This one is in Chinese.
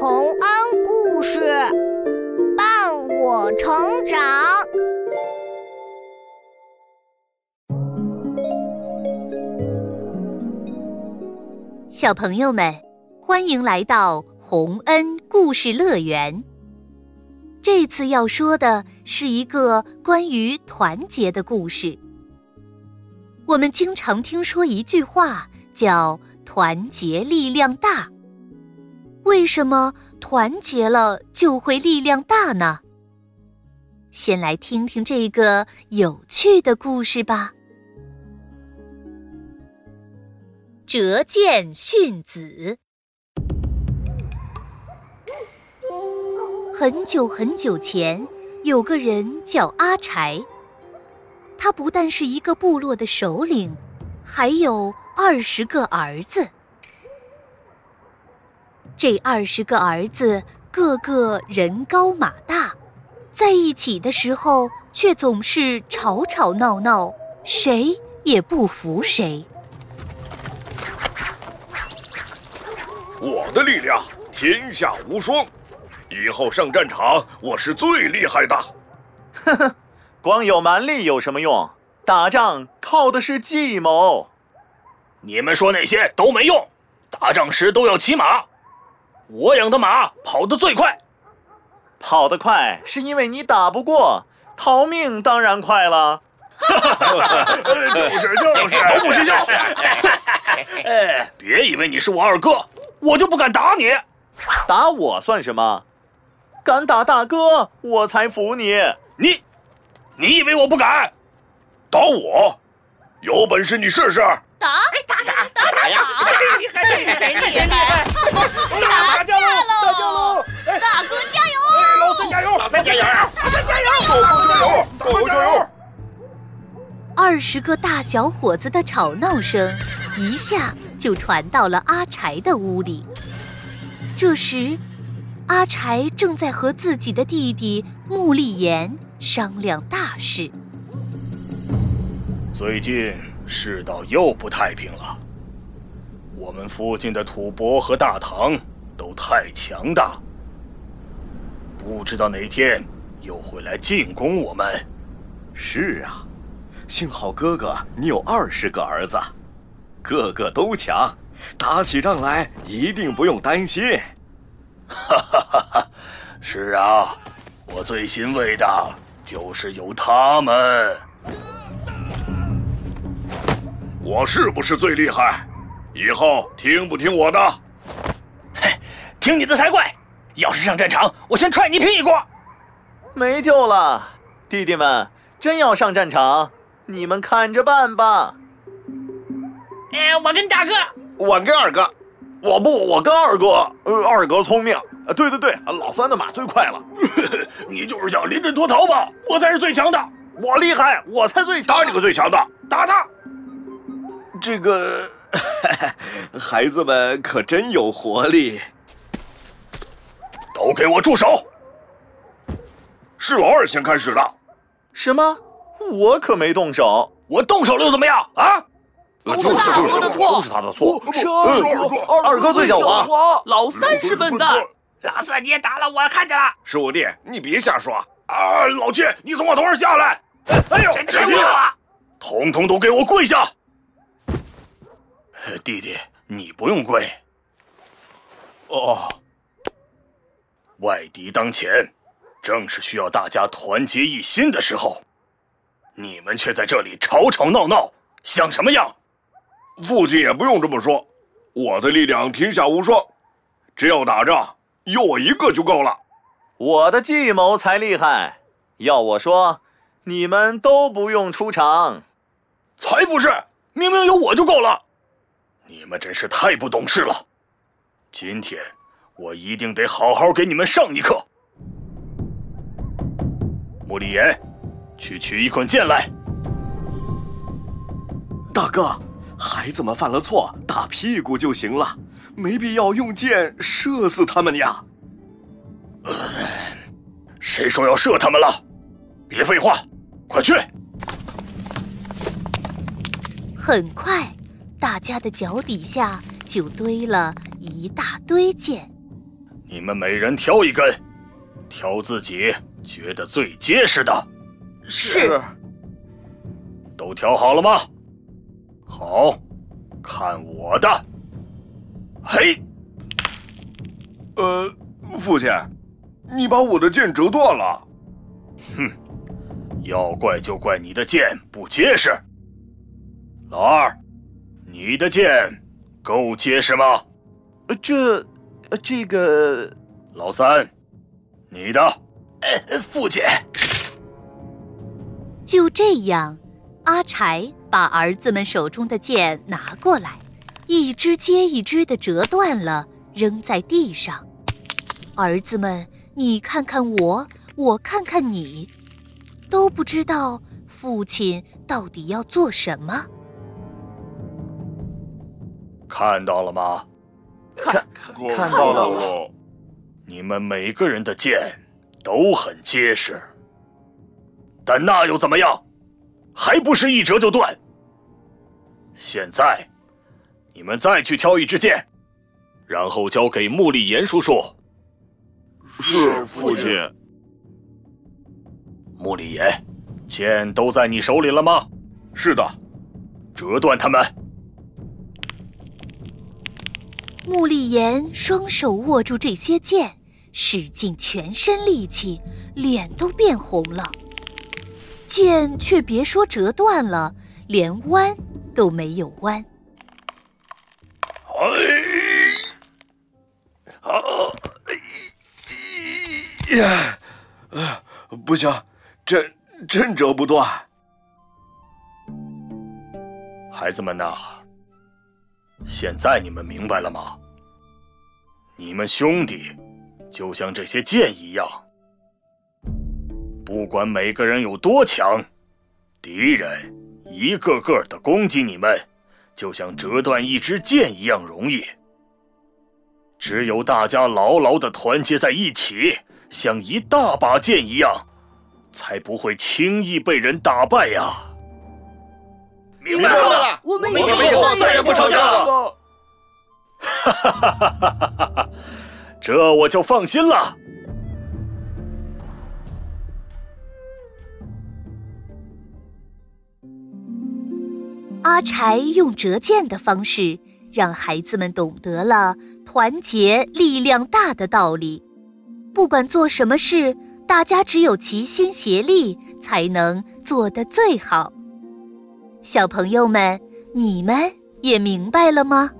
洪恩故事伴我成长。小朋友们，欢迎来到洪恩故事乐园。这次要说的是一个关于团结的故事。我们经常听说一句话，叫“团结力量大”。为什么团结了就会力量大呢？先来听听这个有趣的故事吧。折剑训子。很久很久前，有个人叫阿柴。他不但是一个部落的首领，还有二十个儿子。这二十个儿子个个人高马大，在一起的时候却总是吵吵闹闹，谁也不服谁。我的力量天下无双，以后上战场我是最厉害的。呵呵，光有蛮力有什么用？打仗靠的是计谋。你们说那些都没用，打仗时都要骑马。我养的马跑得最快，跑得快是因为你打不过，逃命当然快了。就是就是，都不许笑！哎，别以为你是我二哥，我就不敢打你。打我算什么？敢打大哥，我才服你。你，你以为我不敢？打我？有本事你试试！打打打打打呀！谁厉害？打架喽！打架喽！大哥加油！老三加油！老三加油！老三加油！狗狗加油！狗狗加油！二十个大小伙子的吵闹声一下就传到了阿柴的屋里。这时，阿柴正在和自己的弟弟穆立言商量大事。最近世道又不太平了。我们附近的吐蕃和大唐都太强大，不知道哪天又会来进攻我们。是啊，幸好哥哥你有二十个儿子，个个都强，打起仗来一定不用担心。哈哈哈哈！是啊，我最欣慰的就是有他们。我是不是最厉害？以后听不听我的？嘿，听你的才怪！要是上战场，我先踹你屁股！没救了，弟弟们，真要上战场，你们看着办吧。哎，我跟大哥，我跟二哥，我不，我跟二哥。呃，二哥聪明。啊，对对对，老三的马最快了。你就是想临阵脱逃吧？我才是最强的，我厉害，我才最强。打你个最强的，打他！这个 孩子们可真有活力！都给我住手！是老二先开始的。什么？我可没动手。我动手了又怎么样啊？都是就是我的错，都是他的错。是二哥，二哥最狡猾。老三是笨蛋。老四你也打了，我看见了。十五弟，你别瞎说。啊，老七，你从我头上下来！哎呦，谁踢我？统统都给我跪下！弟弟，你不用跪。哦，外敌当前，正是需要大家团结一心的时候，你们却在这里吵吵闹闹，像什么样？父亲也不用这么说，我的力量天下无双，只要打仗，有我一个就够了。我的计谋才厉害，要我说，你们都不用出场。才不是，明明有我就够了。你们真是太不懂事了！今天我一定得好好给你们上一课。穆立言，去取一捆剑来。大哥，孩子们犯了错，打屁股就行了，没必要用箭射死他们呀。谁说要射他们了？别废话，快去！很快，大家的脚底下就堆了一大堆剑。你们每人挑一根，挑自己觉得最结实的。是。都挑好了吗？好，看我的。嘿，呃，父亲，你把我的剑折断了。哼，要怪就怪你的剑不结实。老二，你的剑够结实吗？呃，这，这个。老三，你的。呃，父亲。就这样，阿柴把儿子们手中的剑拿过来，一支接一支的折断了，扔在地上。儿子们，你看看我，我看看你，都不知道父亲到底要做什么。看到了吗？看看到了。你们每个人的剑都很结实，但那又怎么样？还不是一折就断。现在，你们再去挑一支剑，然后交给穆立言叔叔。是父亲。穆立言，剑都在你手里了吗？是的。折断他们。穆立言双手握住这些剑，使尽全身力气，脸都变红了。剑却别说折断了，连弯都没有弯。哎，呀，不行，真真折不断。孩子们呐，现在你们明白了吗？你们兄弟就像这些剑一样，不管每个人有多强，敌人一个个的攻击你们，就像折断一支箭一样容易。只有大家牢牢的团结在一起，像一大把剑一样，才不会轻易被人打败呀！明白了，我们以后再也不吵架了。哈哈哈哈哈哈！这我就放心了。阿柴用折剑的方式，让孩子们懂得了。团结力量大的道理，不管做什么事，大家只有齐心协力，才能做得最好。小朋友们，你们也明白了吗？